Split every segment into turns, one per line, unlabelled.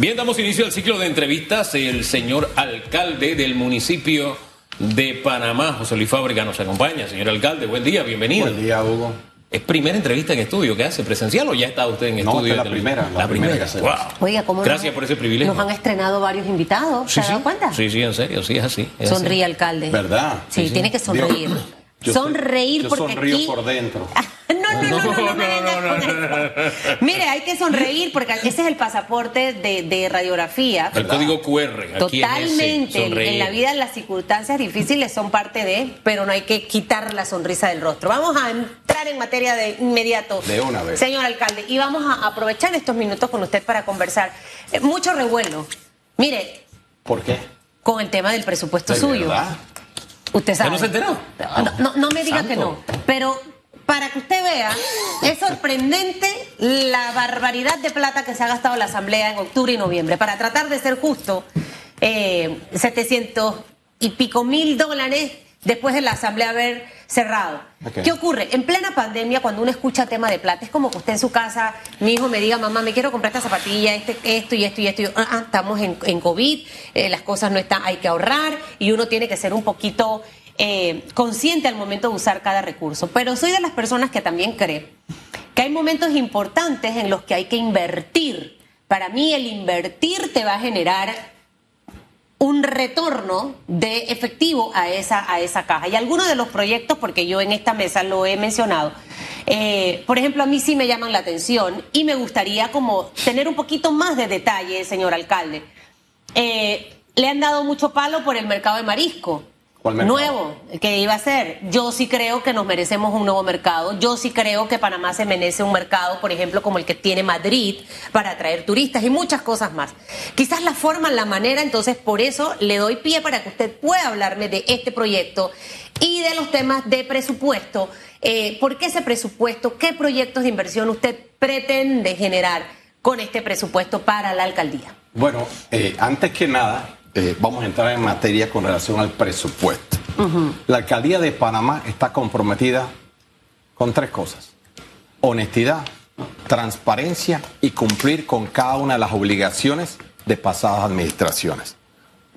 Bien, damos inicio al ciclo de entrevistas. El señor alcalde del municipio de Panamá, José Luis Fábrica, nos acompaña. Señor alcalde, buen día, bienvenido.
Buen día, Hugo.
¿Es primera entrevista en estudio que hace presencial o ya está usted en
No,
estudio?
es la primera, la primera que hacemos.
Wow.
Oiga, ¿cómo
Gracias
nos-
por ese privilegio.
Nos han estrenado varios invitados, ¿se
Sí,
ha dado
sí.
cuenta?
Sí, sí, en serio, sí, es así. es así.
Sonríe, alcalde.
¿Verdad?
Sí,
Sí, sí.
tiene que sonreír.
Yo
sonreír
yo
porque
sonrío
aquí...
por dentro.
No, no, no, no, no,
No, no,
eso. Mire, hay que sonreír porque ese es el pasaporte de, de radiografía.
El código QR. Aquí
Totalmente. En, en la vida las circunstancias difíciles son parte de, pero no hay que quitar la sonrisa del rostro. Vamos a entrar en materia de inmediato.
De una vez.
Señor alcalde, y vamos a aprovechar estos minutos con usted para conversar. Eh, mucho revuelo. Mire,
¿Por qué?
con el tema del presupuesto
¿De
suyo.
verdad?
Usted sabe.
no se enteró?
No, no- no me diga
Santo.
que no. Pero para que usted vea, es sorprendente la barbaridad de plata que se ha gastado la Asamblea en octubre y noviembre. Para tratar de ser justo, eh, 700 y pico mil dólares después de la Asamblea haber cerrado. ¿Qué ocurre? En plena pandemia, cuando uno escucha tema de plata, es como que usted en su casa, mi hijo me diga, mamá, me quiero comprar esta zapatilla, este, esto y esto y esto. Y yo, "Ah, ah, estamos en, en COVID, eh, las cosas no están, hay que ahorrar y uno tiene que ser un poquito eh, consciente al momento de usar cada recurso. Pero soy de las personas que también cree que hay momentos importantes en los que hay que invertir. Para mí el invertir te va a generar un retorno de efectivo a esa, a esa caja. Y algunos de los proyectos, porque yo en esta mesa lo he mencionado, eh, por ejemplo, a mí sí me llaman la atención y me gustaría como tener un poquito más de detalle, señor alcalde. Eh, le han dado mucho palo por el mercado de marisco. Nuevo, que iba a ser. Yo sí creo que nos merecemos un nuevo mercado. Yo sí creo que Panamá se merece un mercado, por ejemplo, como el que tiene Madrid, para atraer turistas y muchas cosas más. Quizás la forma, la manera, entonces por eso le doy pie para que usted pueda hablarme de este proyecto y de los temas de presupuesto. Eh, ¿Por qué ese presupuesto? ¿Qué proyectos de inversión usted pretende generar con este presupuesto para la alcaldía?
Bueno, eh, antes que nada, eh, vamos a entrar en materia con relación al presupuesto. La alcaldía de Panamá está comprometida con tres cosas. Honestidad, transparencia y cumplir con cada una de las obligaciones de pasadas administraciones.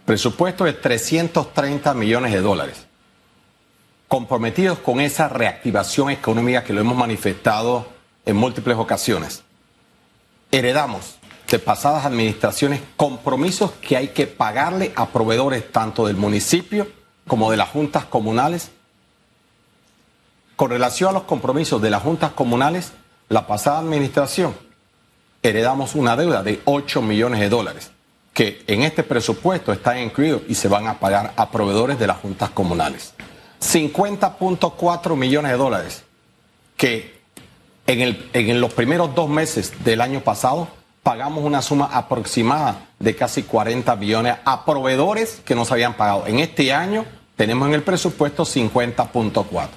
Presupuesto de 330 millones de dólares. Comprometidos con esa reactivación económica que lo hemos manifestado en múltiples ocasiones heredamos de pasadas administraciones compromisos que hay que pagarle a proveedores tanto del municipio como de las juntas comunales. Con relación a los compromisos de las juntas comunales, la pasada administración heredamos una deuda de 8 millones de dólares que en este presupuesto están incluidos y se van a pagar a proveedores de las juntas comunales. 50.4 millones de dólares que en, el- en los primeros dos meses del año pasado pagamos una suma aproximada de casi 40 millones a proveedores que nos habían pagado. En este año tenemos en el presupuesto 50.4. O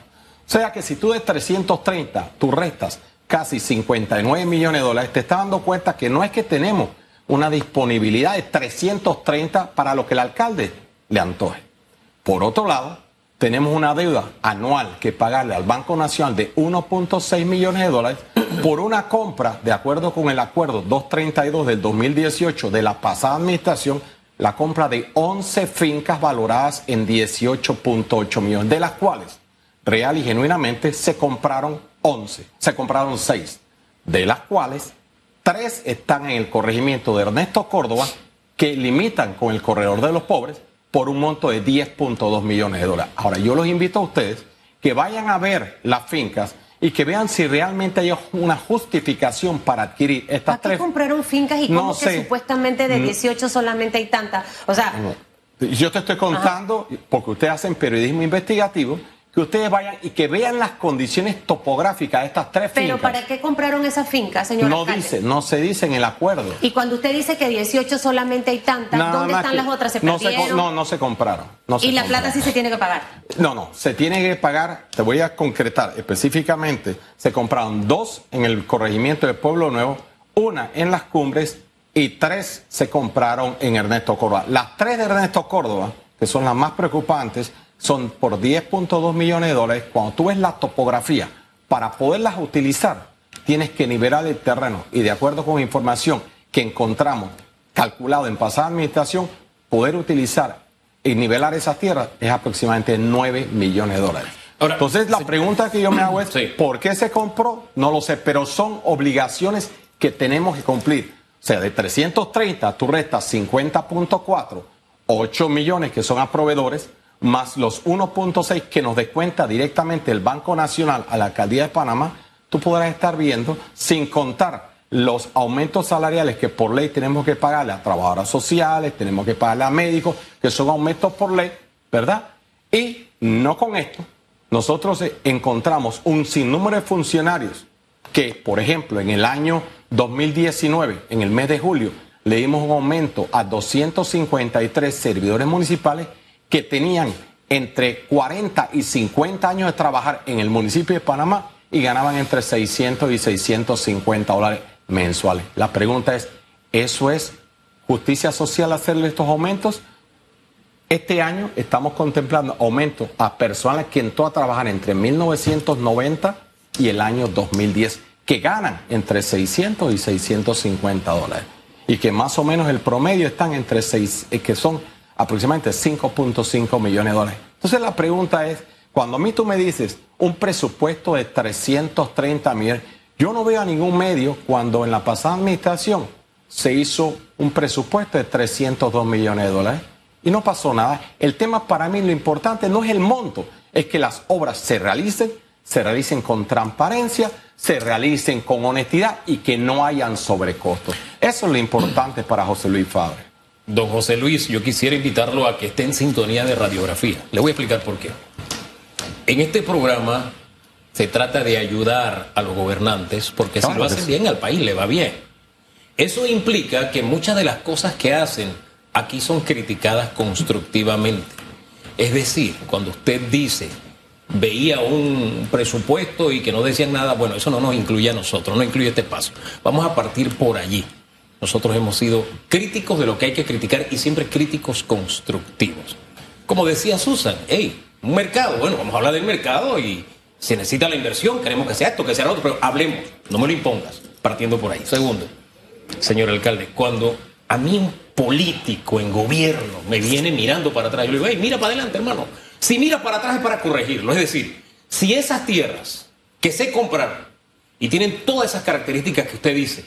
sea que si tú de 330, tú restas casi 59 millones de dólares, te estás dando cuenta que no es que tenemos una disponibilidad de 330 para lo que el alcalde le antoje. Por otro lado, tenemos una deuda anual que pagarle al Banco Nacional de 1.6 millones de dólares por una compra, de acuerdo con el acuerdo 232 del 2018 de la pasada administración, la compra de 11 fincas valoradas en 18.8 millones, de las cuales real y genuinamente se compraron 11, se compraron 6, de las cuales tres están en el corregimiento de Ernesto Córdoba, que limitan con el corredor de los pobres por un monto de 10.2 millones de dólares. Ahora, yo los invito a ustedes que vayan a ver las fincas y que vean si realmente hay una justificación para adquirir estas
¿Para qué
tres.
compraron fincas y
No
cómo que
sé.
supuestamente de 18 solamente hay tantas? O sea,
Yo te estoy contando, porque ustedes hacen periodismo investigativo, que ustedes vayan y que vean las condiciones topográficas de estas tres
pero
fincas.
¿para qué compraron esas fincas, señor
no
alcalde?
dice, no se dice en el acuerdo.
Y cuando usted dice que 18 solamente hay tantas,
Nada
¿dónde están las otras? ¿Se
no, se, no, no se compraron. no se
y la
compraron.
plata sí se tiene que pagar.
No, no, se tiene que pagar, te voy a concretar específicamente, se compraron dos en el corregimiento de Pueblo Nuevo, una en las cumbres y tres se compraron en Ernesto Córdoba. Las tres de Ernesto Córdoba, que son las más preocupantes, son por 10.2 millones de dólares. Cuando tú ves la topografía, para poderlas utilizar, tienes que nivelar el terreno y de acuerdo con información que encontramos calculado en pasada administración, poder utilizar y nivelar esas tierras es aproximadamente 9 millones de dólares. Entonces, la pregunta que yo me hago es, ¿por qué se compró? No lo sé, pero son obligaciones que tenemos que cumplir. O sea, de 330 tú restas 50.4, 8 millones que son a proveedores, más los 1.6 que nos descuenta directamente el Banco Nacional a la Alcaldía de Panamá, tú podrás estar viendo, sin contar los aumentos salariales que por ley tenemos que pagarle a trabajadoras sociales, tenemos que pagarle a médicos, que son aumentos por ley, ¿verdad? Y no con esto, nosotros encontramos un sinnúmero de funcionarios que, por ejemplo, en el año 2019, en el mes de julio, le dimos un aumento a 253 servidores municipales que tenían entre 40 y 50 años de trabajar en el municipio de Panamá y ganaban entre 600 y 650 dólares mensuales. La pregunta es, ¿eso es justicia social hacerle estos aumentos? Este año estamos contemplando aumentos a personas que entró a trabajar entre 1990 y el año 2010, que ganan entre 600 y 650 dólares. Y que más o menos el promedio están entre 6, eh, que son aproximadamente 5.5 millones de dólares. Entonces la pregunta es, cuando a mí tú me dices un presupuesto de 330 millones, yo no veo a ningún medio cuando en la pasada administración se hizo un presupuesto de 302 millones de dólares y no pasó nada. El tema para mí lo importante no es el monto, es que las obras se realicen, se realicen con transparencia, se realicen con honestidad y que no hayan sobrecostos. Eso es lo importante para José Luis Fabre.
Don José Luis, yo quisiera invitarlo a que esté en sintonía de radiografía. Le voy a explicar por qué. En este programa se trata de ayudar a los gobernantes porque si lo hacen bien al país le va bien. Eso implica que muchas de las cosas que hacen aquí son criticadas constructivamente. Es decir, cuando usted dice veía un presupuesto y que no decían nada, bueno, eso no nos incluye a nosotros, no incluye este paso. Vamos a partir por allí. Nosotros hemos sido críticos de lo que hay que criticar y siempre críticos constructivos. Como decía Susan, hey, un mercado, bueno, vamos a hablar del mercado y se necesita la inversión, queremos que sea esto, que sea lo otro, pero hablemos, no me lo impongas, partiendo por ahí. Segundo, señor alcalde, cuando a mí un político en gobierno me viene mirando para atrás, yo le digo, hey, mira para adelante, hermano. Si mira para atrás es para corregirlo. Es decir, si esas tierras que se compraron y tienen todas esas características que usted dice,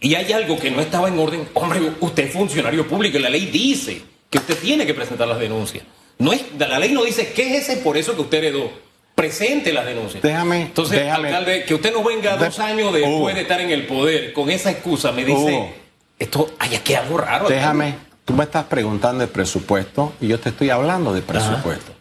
y hay algo que no estaba en orden, hombre, usted es funcionario público y la ley dice que usted tiene que presentar las denuncias. No es, la ley no dice qué es ese por eso que usted heredó. Presente las denuncias.
Déjame.
Entonces, alcalde, que usted no venga dos años después de estar en el poder con esa excusa, me dice, esto hay aquí algo raro.
Déjame, tú me estás preguntando de presupuesto y yo te estoy hablando de presupuesto.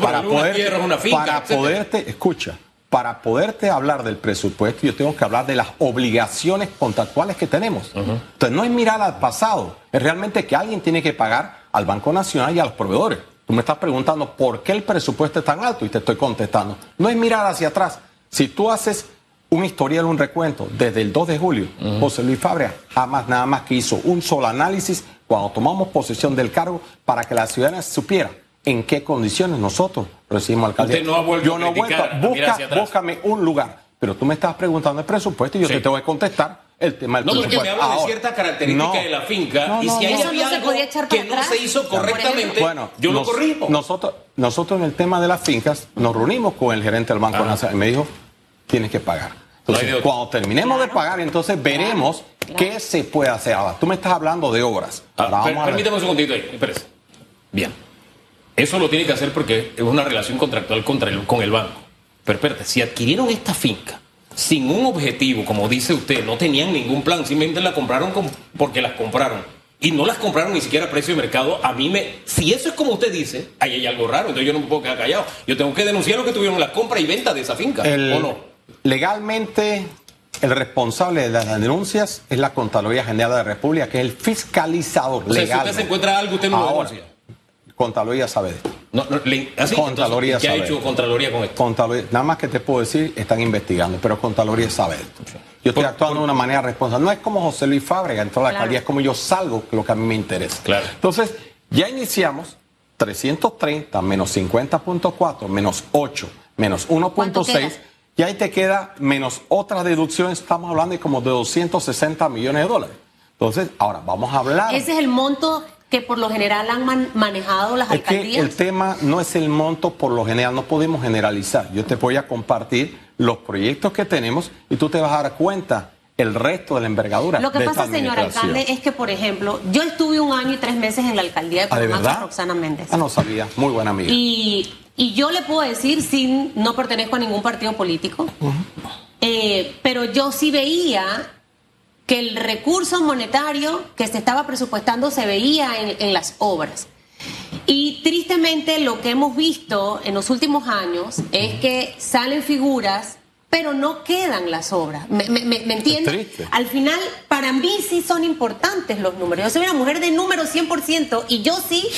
para, poder, una finca, para poderte, escucha, para poderte hablar del presupuesto, yo tengo que hablar de las obligaciones contractuales que tenemos. Entonces, no es mirar al pasado, es realmente que alguien tiene que pagar al Banco Nacional y a los proveedores. Tú me estás preguntando por qué el presupuesto es tan alto y te estoy contestando. No es mirar hacia atrás. Si tú haces un historial, un recuento desde el 2 de julio, José Luis Fabria jamás nada más que hizo un solo análisis cuando tomamos posesión del cargo para que la ciudadanía supiera en qué condiciones nosotros recibimos alcaldía.
Usted no ha vuelto yo no he vuelto,
busca, búscame un lugar. Pero tú me estás preguntando el presupuesto y yo te tengo que contestar el tema del
no,
presupuesto.
No, porque me habla de cierta característica de la finca y si hay algo que no se hizo correctamente, bueno, yo lo corrijo.
Nosotros, nosotros en el tema de las fincas nos reunimos con el gerente del Banco Nacional y me dijo, tienes que pagar. Entonces, cuando terminemos de pagar, entonces veremos qué se puede hacer. Ahora, tú me estás hablando de obras.
Ah, permítame un segundito ahí, espérese. Bien. Eso lo tiene que hacer porque es una relación contractual contra el, con el banco. Pero espérate, si adquirieron esta finca sin un objetivo, como dice usted, no tenían ningún plan, simplemente la compraron porque las compraron. Y no las compraron ni siquiera a precio de mercado. A mí me. Si eso es como usted dice, ahí hay algo raro. Entonces yo no me puedo quedar callado. Yo tengo que denunciar lo que tuvieron la compra y venta de esa finca. ¿O no?
Legalmente, el responsable de las denuncias es la Contraloría General de la República, que es el fiscalizador legal. Si
usted se encuentra algo, usted no lo denuncia.
Contraloría sabe de esto.
No, no, ¿así?
Contraloría
¿Qué ha hecho Contraloría con esto?
nada más que te puedo decir, están investigando, pero Contraloría sabe de esto. Yo estoy actuando de una manera responsable. No es como José Luis Fábrega entró a la alcaldía, es como yo salgo, lo que a mí me interesa.
Claro.
Entonces, ya iniciamos 330 menos 50.4 menos 8 menos 1.6 y ahí te queda menos otras deducciones, estamos hablando de como de 260 millones de dólares. Entonces, ahora vamos a hablar.
Ese es el monto que por lo general han manejado las
es
alcaldías.
Que el tema no es el monto por lo general, no podemos generalizar. Yo te voy a compartir los proyectos que tenemos y tú te vas a dar cuenta el resto de la envergadura.
Lo que pasa, señor alcalde, es que, por ejemplo, yo estuve un año y tres meses en la alcaldía de
Panamá
con Roxana Méndez.
Ah, no sabía. Muy buena amiga.
Y, y, yo le puedo decir, sin no pertenezco a ningún partido político, eh, pero yo sí veía que el recurso monetario que se estaba presupuestando se veía en, en las obras. Y tristemente lo que hemos visto en los últimos años es que salen figuras pero no quedan las obras. ¿Me, me, me entiendes? Al final, para mí sí son importantes los números. Yo soy una mujer de números 100% y yo sí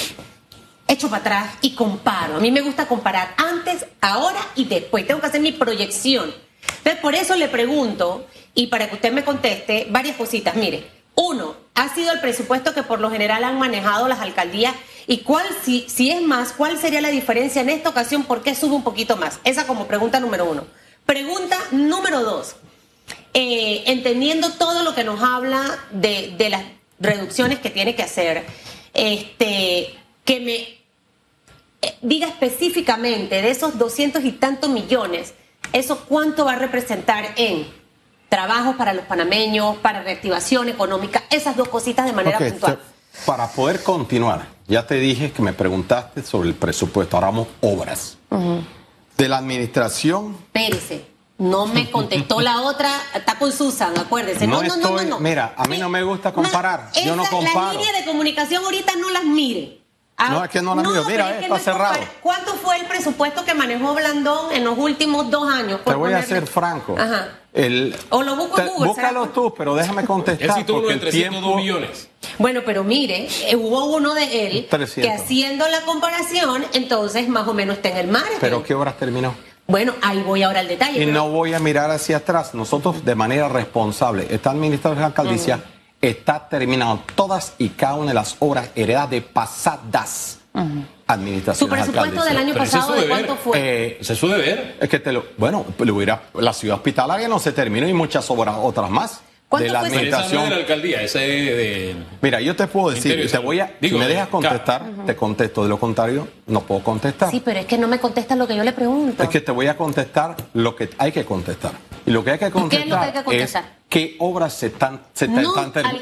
echo para atrás y comparo. A mí me gusta comparar antes, ahora y después. Tengo que hacer mi proyección. Entonces, por eso le pregunto, y para que usted me conteste, varias cositas. Mire, uno, ¿ha sido el presupuesto que por lo general han manejado las alcaldías? ¿Y cuál, si, si es más, cuál sería la diferencia en esta ocasión? ¿Por qué sube un poquito más? Esa como pregunta número uno. Pregunta número dos. Eh, entendiendo todo lo que nos habla de, las reducciones que tiene que hacer, este, que me eh, diga específicamente de esos doscientos y tantos millones, eso cuánto va a representar en trabajos para los panameños, para reactivación económica, esas dos cositas de manera puntual.
Para poder continuar, ya te dije que me preguntaste sobre el presupuesto, ahora vamos obras de la administración.
Espérese. No me contestó la otra, está con Susan, acuérdese. No, no, no, no,
Mira, a mí no me gusta comparar. Yo no comparo.
Las líneas de comunicación ahorita no las mire.
Ah, no, es que no las miro. Mira, está cerrado.
¿Cuánto fue el presupuesto que manejó Blandón en los últimos dos años?
Te voy a ser franco. Ajá. El,
o lo busco en Google.
Búscalo tú, pero déjame contestar.
porque el tiempo... millones.
Bueno, pero mire, eh, hubo uno de él que haciendo la comparación, entonces más o menos está en el mar.
¿Pero qué horas terminó?
Bueno, ahí voy ahora al detalle.
Y no voy a mirar hacia atrás. Nosotros, de manera responsable, esta administración de la alcaldía está terminando todas y cada una de las obras heredadas de pasadas administraciones.
¿Su presupuesto del año pasado de cuánto fue?
Eh, ¿Se suele ver? Es que te lo. Bueno, lo hubiera, la ciudad hospitalaria no se terminó y muchas obras, otras más de la administración.
de la alcaldía, ese de,
Mira, yo te puedo decir, te voy a, si me dejas contestar, te contesto. De lo contrario, no puedo contestar.
Sí, pero es que no me contestas lo que yo le pregunto.
Es que te voy a contestar lo que hay que contestar. Y lo que hay que contestar, ¿Qué es, lo que hay que contestar? qué obras se están, se
no,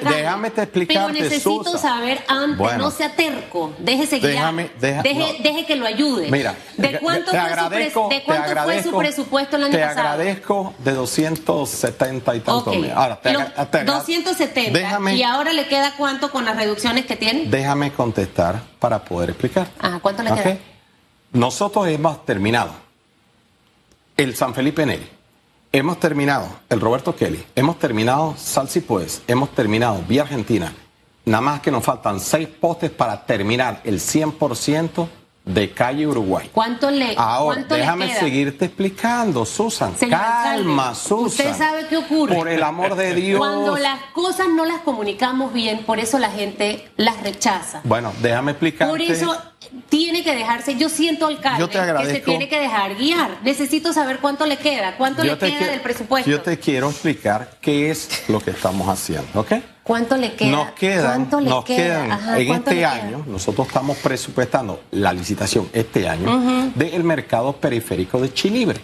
Déjame te explicar.
Pero necesito saber antes, no sea terco, déjese guiar, deje, deje, que lo ayude.
Mira,
¿de cuánto, fue, su ¿de cuánto fue su presupuesto el año
pasado? Te agradezco de 270 y tantos
okay. Ahora, te, 270. Déjame, ¿Y ahora le queda cuánto con las reducciones que tiene?
Déjame contestar para poder explicar.
Ah, ¿cuánto le queda?
Nosotros hemos terminado el San Felipe Neri Hemos terminado el Roberto Kelly, hemos terminado Salsi Pues, hemos terminado Vía Argentina. Nada más que nos faltan seis postes para terminar el 100% de calle Uruguay.
¿Cuánto le
Ahora, déjame seguirte explicando, Susan. Calma, Susan.
Usted sabe qué ocurre.
Por el amor de Dios.
Cuando las cosas no las comunicamos bien, por eso la gente las rechaza.
Bueno, déjame explicarte.
Por eso tiene que dejarse, yo siento alcalde que se tiene que dejar guiar. Necesito saber cuánto le queda, cuánto le queda del presupuesto.
Yo te quiero explicar qué es lo que estamos haciendo, ¿ok?
¿Cuánto le queda?
Nos quedan, nos quedan en este año, nosotros estamos presupuestando la licitación este año del mercado periférico de Chilibre.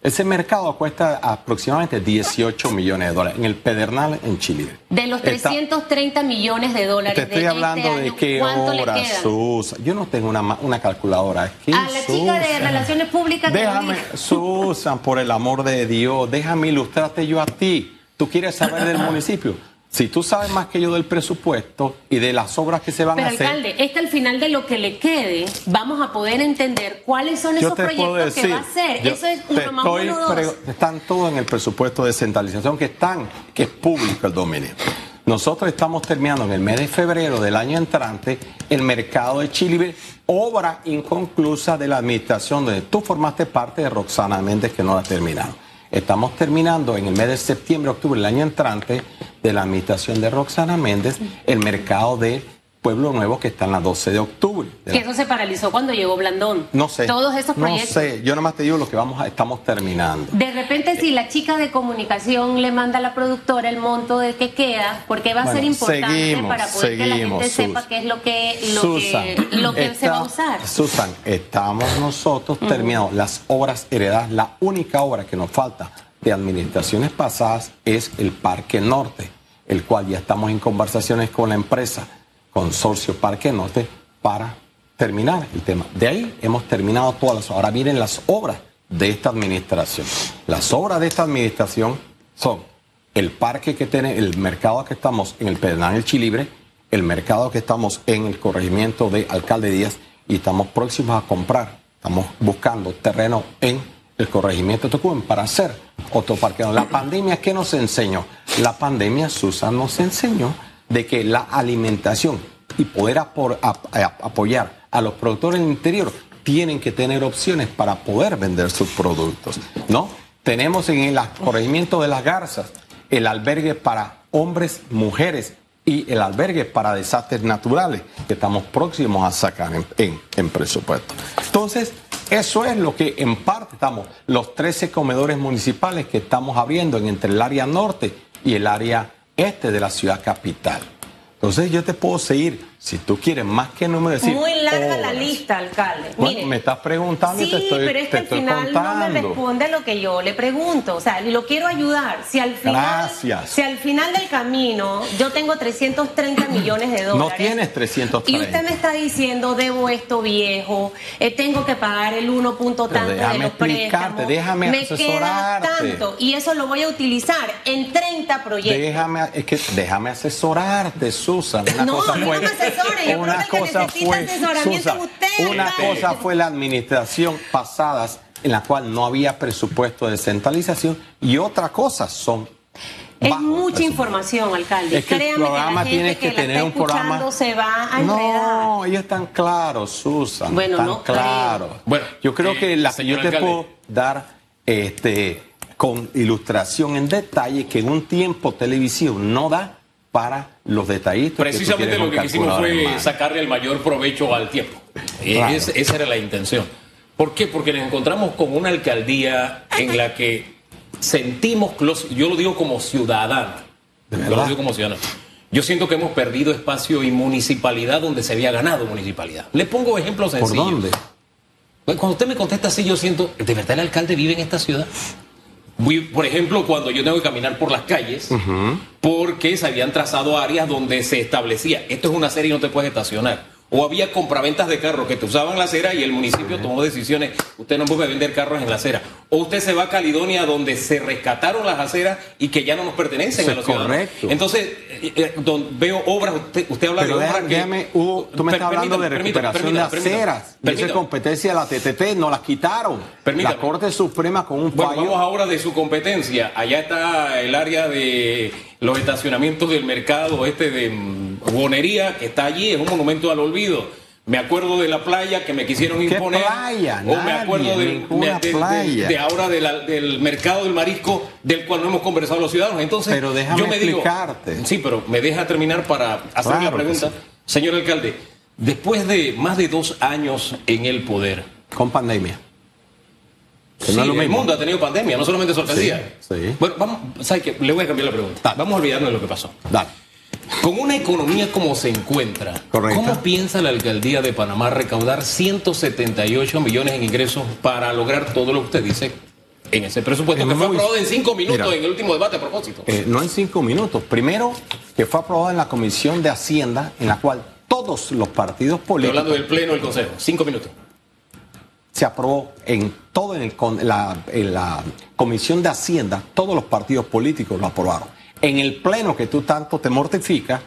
Ese mercado cuesta aproximadamente 18 millones de dólares en el Pedernal en Chile.
De los 330 millones de dólares.
Te estoy
este
hablando de qué horas, Susan. Yo no tengo una, una calculadora.
¿Qué, a la chica de Relaciones Públicas.
Déjame, Susan, por el amor de Dios, déjame ilustrarte yo a ti. Tú quieres saber del municipio. Si tú sabes más que yo del presupuesto y de las obras que se van a hacer.
Pero alcalde, este al final de lo que le quede, vamos a poder entender cuáles son esos proyectos que va a hacer. Eso es uno más uno, dos.
Están todos en el presupuesto de descentralización que están, que es público el dominio. Nosotros estamos terminando en el mes de febrero del año entrante el mercado de Chile, obra inconclusa de la administración donde tú formaste parte de Roxana Méndez que no la ha terminado. Estamos terminando en el mes de septiembre, octubre del año entrante de la administración de Roxana Méndez el mercado de Pueblo Nuevo que está en la 12 de octubre.
Que eso se paralizó cuando llegó Blandón.
No sé.
Todos esos proyectos.
No sé, yo nada más te digo lo que vamos a, estamos terminando.
De repente, si la chica de comunicación le manda a la productora el monto de que queda, porque va a ser importante para poder que la gente sepa qué es lo que, lo que, se va a usar.
Susan, estamos nosotros terminando las obras heredadas. La única obra que nos falta de administraciones pasadas es el Parque Norte, el cual ya estamos en conversaciones con la empresa Consorcio Parque Norte para terminar el tema. De ahí hemos terminado todas las Ahora miren las obras de esta administración. Las obras de esta administración son el parque que tiene, el mercado que estamos en el Pedernal El Chilibre, el mercado que estamos en el corregimiento de Alcalde Díaz y estamos próximos a comprar, estamos buscando terreno en el corregimiento de Tocumen para hacer otro parque. La pandemia, ¿qué nos enseñó? La pandemia, Susan, nos enseñó de que la alimentación y poder apoyar a los productores del interior tienen que tener opciones para poder vender sus productos, ¿no? Tenemos en el corregimiento de las garzas el albergue para hombres, mujeres y el albergue para desastres naturales que estamos próximos a sacar en, en presupuesto. Entonces, eso es lo que en parte estamos, los 13 comedores municipales que estamos abriendo entre el área norte y el área este de la ciudad capital. Entonces yo te puedo seguir si tú quieres más que número decir.
Muy larga la lista, alcalde.
Bueno, me estás preguntando y te estoy
pero es que al final no me responde lo que yo le pregunto. O sea, lo quiero ayudar. Si al final,
Gracias.
Si al final del camino yo tengo 330 millones de dólares.
No tienes 330.
Y usted me está diciendo, debo esto viejo, eh, tengo que pagar el 1 punto tanto de los préstamos.
Déjame
me queda tanto y eso lo voy a utilizar en 30 proyectos.
Déjame, es que déjame asesorarte, Susan.
Una no, cosa
una cosa fue, una cosa fue la administración pasada en la cual no había presupuesto de centralización y otra cosa son
es mucha información, alcalde.
Es que el programa tiene que, tener un programa.
Se va a
no, ellos están claros, Susan. Bueno, están no claros. Bueno, yo creo que la que yo te puedo dar este, con ilustración en detalle que en un tiempo televisivo no da para los detallistas.
Precisamente lo que quisimos fue sacarle el mayor provecho al tiempo. esa era la intención. ¿Por qué? Porque nos encontramos con una alcaldía en la que sentimos, yo lo digo como ciudadano, yo lo digo como ciudadano, yo siento que hemos perdido espacio y municipalidad donde se había ganado municipalidad. Le pongo ejemplos sencillos.
¿Por dónde?
Cuando usted me contesta así, yo siento, ¿de verdad el alcalde vive en esta ciudad? Por ejemplo, cuando yo tengo que caminar por las calles, porque se habían trazado áreas donde se establecía, esto es una serie y no te puedes estacionar o había compraventas de carros que te usaban la acera y el municipio tomó decisiones, usted no puede vender carros en la acera. O usted se va a Caledonia donde se rescataron las aceras y que ya no nos pertenecen a los
correcto.
Entonces, eh, eh, veo obras, usted, usted habla de obras
que... tú me estás hablando de recuperación de aceras. Esa competencia de la TTT, no las quitaron. La Corte Suprema con un
fallo... Bueno, vamos ahora de su competencia. Allá está el área de los estacionamientos del mercado este de Bonería, que está allí, es un monumento al olvido. Me acuerdo de la playa que me quisieron imponer.
Playa?
O me acuerdo de, ahora del mercado del marisco, del cual no hemos conversado los ciudadanos. Entonces,
pero déjame yo me explicarte.
Digo, sí, pero me deja terminar para hacer la pregunta. Señor alcalde, después de más de dos años en el poder.
Con pandemia.
Sí, el mundo ha tenido pandemia, no solamente su alcaldía.
Sí,
Bueno, vamos, ¿sabe qué? Le voy a cambiar la pregunta. Vamos a olvidarnos de lo que pasó.
Dale.
Con una economía como se encuentra, ¿cómo piensa la alcaldía de Panamá recaudar 178 millones en ingresos para lograr todo lo que usted dice en ese presupuesto que fue aprobado en cinco minutos en el último debate a propósito?
Eh, no en cinco minutos. Primero, que fue aprobado en la Comisión de Hacienda, en la cual todos los partidos políticos.
Estoy hablando del Pleno del Consejo. Cinco minutos
se aprobó en todo en, la, en, la, Comisión de Hacienda, todos los partidos políticos lo aprobaron. En el Pleno que tú tanto te mortificas,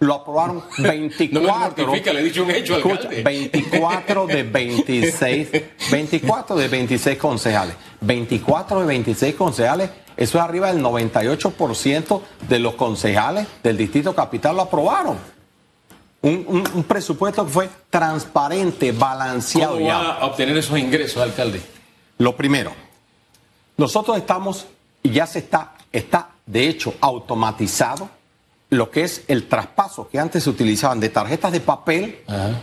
lo aprobaron 24.
no me mortifica, le he dicho un hecho
escucha, 24 de 26, 24 de 26 concejales. 24 de 26 concejales, eso es arriba del 98% de los concejales del Distrito Capital lo aprobaron un, presupuesto que fue transparente, balanceado.
¿Cómo va a obtener esos ingresos, alcalde?
Lo primero, nosotros estamos, y ya se está, está de hecho automatizado lo que es el traspaso que antes se utilizaban de tarjetas de papel,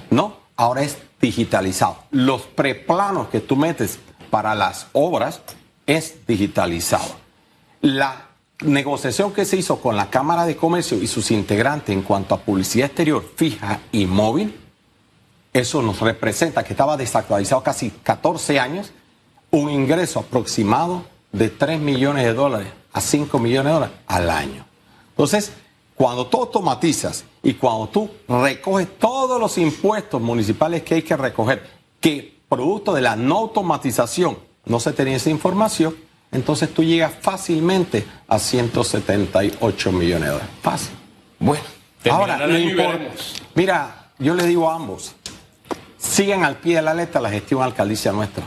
¿no? Ahora es digitalizado. Los preplanos que tú metes para las obras es digitalizado. La negociación que se hizo con la Cámara de Comercio y sus integrantes en cuanto a publicidad exterior fija y móvil, eso nos representa que estaba desactualizado casi 14 años, un ingreso aproximado de 3 millones de dólares a 5 millones de dólares al año. Entonces, cuando tú automatizas y cuando tú recoges todos los impuestos municipales que hay que recoger, que producto de la no automatización no se tenía esa información, entonces tú llegas fácilmente a 178 millones de dólares. Fácil.
Bueno,
ahora lo Mira, yo le digo a ambos, sigan al pie de la letra la gestión alcaldicia nuestra.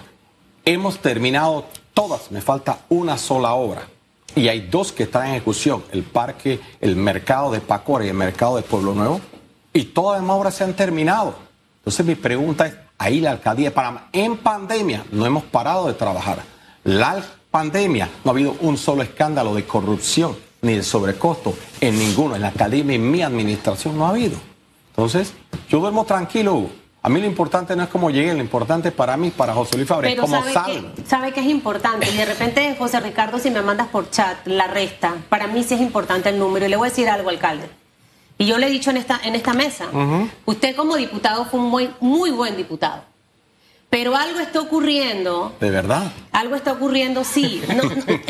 Hemos terminado todas, me falta una sola obra. Y hay dos que están en ejecución, el parque, el mercado de Pacora y el mercado de Pueblo Nuevo. Y todas las obras se han terminado. Entonces mi pregunta es, ahí la alcaldía de Panamá, en pandemia no hemos parado de trabajar. La pandemia no ha habido un solo escándalo de corrupción ni de sobrecosto en ninguno. En la academia, en mi administración, no ha habido. Entonces, yo duermo tranquilo, A mí lo importante no es cómo llegue, lo importante para mí, para José Luis Fabre, es cómo
sabe sabe que es importante. Y de repente, José Ricardo, si me mandas por chat la resta, para mí sí es importante el número. Y le voy a decir algo, alcalde. Y yo le he dicho en esta, en esta mesa, usted como diputado fue un muy, muy buen diputado. Pero algo está ocurriendo.
¿De verdad?
Algo está ocurriendo, sí. No,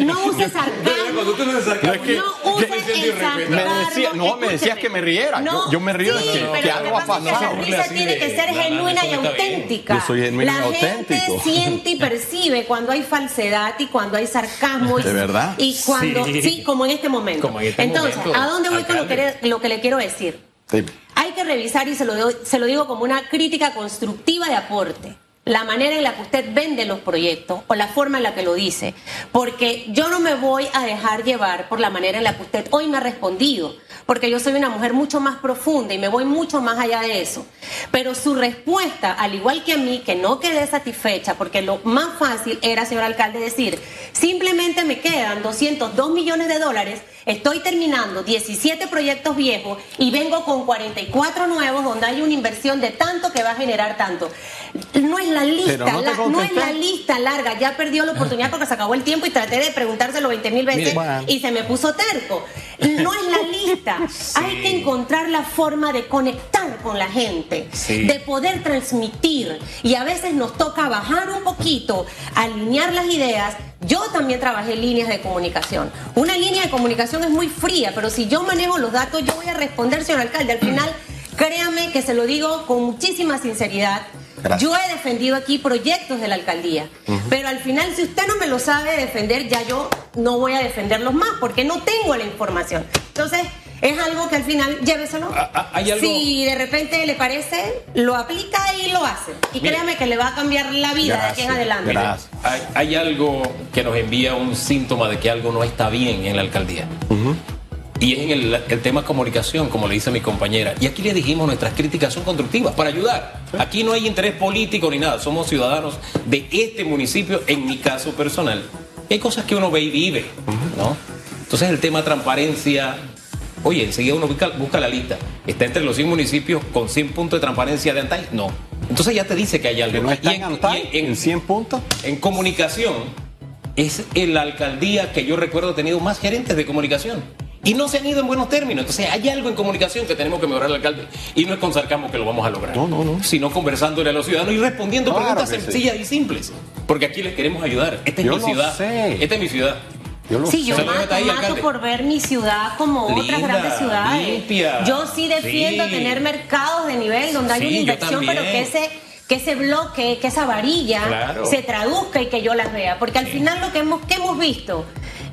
no, uses sarcasmo. No, uses
sarcasmo. Me decía, no, me decías que me riera. yo, me río de que, algo ha pasado.
la risa tiene que ser genuina y auténtica.
Yo soy genuino
y
auténtico.
La gente siente y percibe cuando hay falsedad y cuando hay sarcasmo.
¿De verdad?
Y cuando, sí, como en este momento.
Este
Entonces, ¿a dónde voy con lo que, lo que le quiero decir? Hay que revisar, y se lo, se lo digo como una crítica constructiva de aporte la manera en la que usted vende los proyectos o la forma en la que lo dice, porque yo no me voy a dejar llevar por la manera en la que usted hoy me ha respondido, porque yo soy una mujer mucho más profunda y me voy mucho más allá de eso. Pero su respuesta, al igual que a mí, que no quedé satisfecha, porque lo más fácil era, señor alcalde, decir, simplemente me quedan 202 millones de dólares Estoy terminando 17 proyectos viejos y vengo con 44 nuevos donde hay una inversión de tanto que va a generar tanto. No es la lista, no, es la lista larga. Ya perdió la oportunidad porque se acabó el tiempo y traté de preguntárselo 20 mil veces y se me puso terco. No es la lista. Hay que encontrar la forma de conectar con la gente, de poder transmitir. Y a veces nos toca bajar un poquito, alinear las ideas yo también trabajé en líneas de comunicación. Una línea de comunicación es muy fría, pero si yo manejo los datos, yo voy a responder, señor alcalde. Al final, créame que se lo digo con muchísima sinceridad. Yo he defendido aquí proyectos de la alcaldía, pero al final si usted no me lo sabe defender, ya yo no voy a defenderlos más porque no tengo la información. Entonces, es algo que al final lléveselo. Ah, ah, si de repente le parece, lo aplica y lo hace. Y créame que le va a cambiar la vida de aquí en adelante.
Hay, algo que nos envía un síntoma de que algo no está bien en la alcaldía. Y es en el, el, tema comunicación, como le dice mi compañera. Y aquí le dijimos nuestras críticas son constructivas para ayudar. Aquí no hay interés político ni nada. Somos ciudadanos de este municipio, en mi caso personal. hay cosas que uno ve y vive, ¿no? Entonces el tema transparencia, Oye, enseguida uno busca, la lista. ¿Está entre los 100 municipios con 100 puntos de transparencia de ANTAI? No. Entonces ya te dice que hay algo.
¿No está en, en, 100 puntos?
En comunicación, es la alcaldía que yo recuerdo ha tenido más gerentes de comunicación. Y no se han ido en buenos términos. Entonces hay algo en comunicación que tenemos que mejorar el alcalde. Y no es con sarcasmo que lo vamos a lograr.
No, no, no.
Sino conversándole a los ciudadanos y respondiendo preguntas sencillas y simples. Porque aquí les queremos ayudar. Esta es mi ciudad. Esta es mi ciudad.
Yo sí, yo mato, por ver mi ciudad como otras grandes ciudades. Yo sí defiendo tener mercados de nivel donde hay una inversión, pero que ese que ese bloque, que esa varilla se traduzca y que yo las vea. Porque al final lo que hemos, que hemos visto,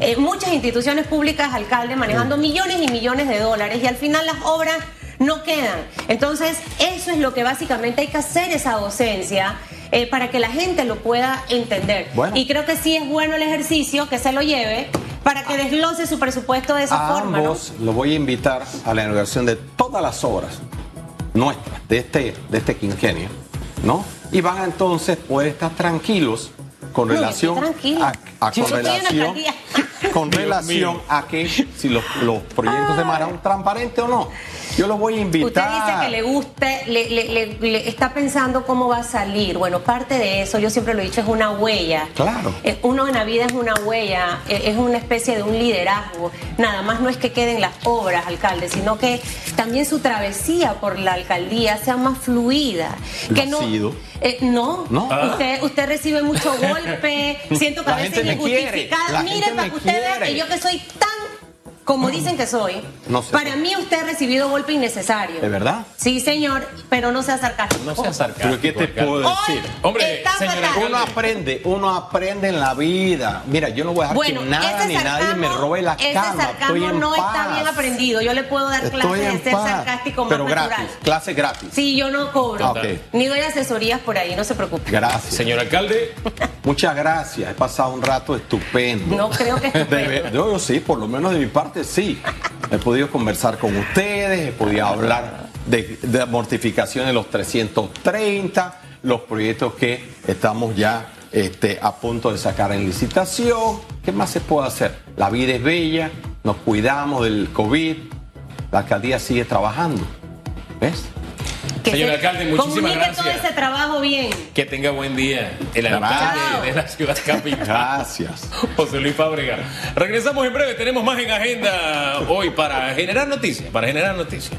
eh, muchas instituciones públicas, alcaldes, manejando millones y millones de dólares y al final las obras no quedan. Entonces, eso es lo que básicamente hay que hacer esa docencia eh, para que la gente lo pueda entender. Y creo que sí es bueno el ejercicio, que se lo lleve para que desglose su presupuesto de esa forma.
Ambos lo voy a invitar a la inauguración de todas las obras nuestras de este, de este quinquenio, ¿no? Y van a entonces poder estar tranquilos con relación a, con relación con relación a que si los, los proyectos de mar son transparentes o no. Yo lo voy a invitar.
Usted dice que le guste, le, le- le- está pensando cómo va a salir. Bueno, parte de eso, yo siempre lo he dicho, es una huella.
Claro.
Uno en la vida es una huella, eh, es una especie de un liderazgo. Nada más no es que queden las obras, alcalde, sino que también su travesía por la alcaldía sea más fluida.
Lo
que
ha
no,
sido.
eh, no,
No.
Usted, usted recibe mucho golpe, siento que a
La
veces
me quiere,
injustificada.
la
Mire,
gente
para que usted vea que yo que soy tan como dicen que soy,
No sé.
para mí usted ha recibido golpe innecesario.
¿De verdad?
Sí, señor, pero no sea sarcástico.
No sea sarcástico.
Pero ¿qué te
alcalde.
puedo
Hoy
decir?
Hombre,
está
señora.
Uno aprende, uno aprende en la vida. Mira, yo no voy a dejar
Bueno,
que nada
ese
ni nadie me robe la
ese
cama.
sarcasmo
Estoy en
no está
paz.
bien aprendido. Yo le puedo dar clases de ser
paz.
sarcástico más
Pero
natural.
gratis, clase gratis.
Sí, yo no cobro.
Ah.
Ni doy asesorías por ahí, no se preocupe.
Gracias.
Señor alcalde,
Muchas gracias. He pasado un rato estupendo.
No creo que estupendo.
yo sí, por lo menos de mi parte sí. He podido conversar con ustedes, he podido hablar de, de mortificación de los 330, los proyectos que estamos ya este, a punto de sacar en licitación. ¿Qué más se puede hacer? La vida es bella, nos cuidamos del COVID, la alcaldía sigue trabajando. ¿Ves?
Que
Señor
se
alcalde, muchísimas
comunique
gracias.
todo ese trabajo bien.
que tenga buen día. El alcalde de la ciudad capital.
Gracias.
José Luis Fábrega. Regresamos en breve, tenemos más en agenda hoy para generar noticias, para generar noticias.